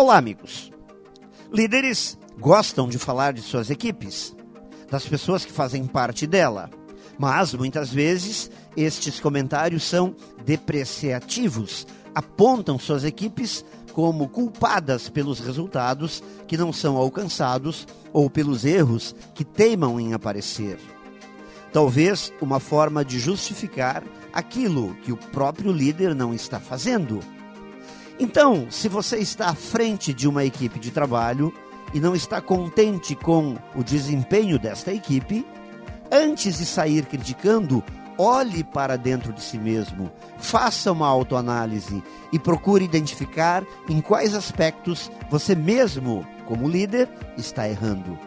Olá, amigos. Líderes gostam de falar de suas equipes, das pessoas que fazem parte dela, mas muitas vezes estes comentários são depreciativos, apontam suas equipes como culpadas pelos resultados que não são alcançados ou pelos erros que teimam em aparecer. Talvez uma forma de justificar aquilo que o próprio líder não está fazendo. Então, se você está à frente de uma equipe de trabalho e não está contente com o desempenho desta equipe, antes de sair criticando, olhe para dentro de si mesmo, faça uma autoanálise e procure identificar em quais aspectos você mesmo, como líder, está errando.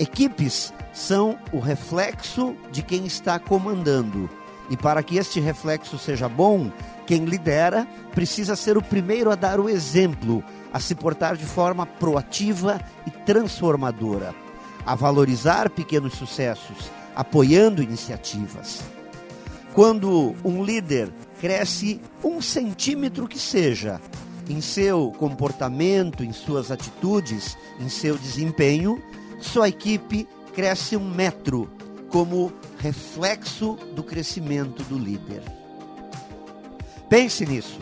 Equipes são o reflexo de quem está comandando. E para que este reflexo seja bom, quem lidera precisa ser o primeiro a dar o exemplo, a se portar de forma proativa e transformadora, a valorizar pequenos sucessos, apoiando iniciativas. Quando um líder cresce um centímetro que seja em seu comportamento, em suas atitudes, em seu desempenho, sua equipe cresce um metro como reflexo do crescimento do líder. Pense nisso.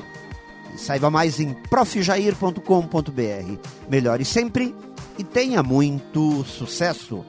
E saiba mais em profjair.com.br. Melhore sempre e tenha muito sucesso!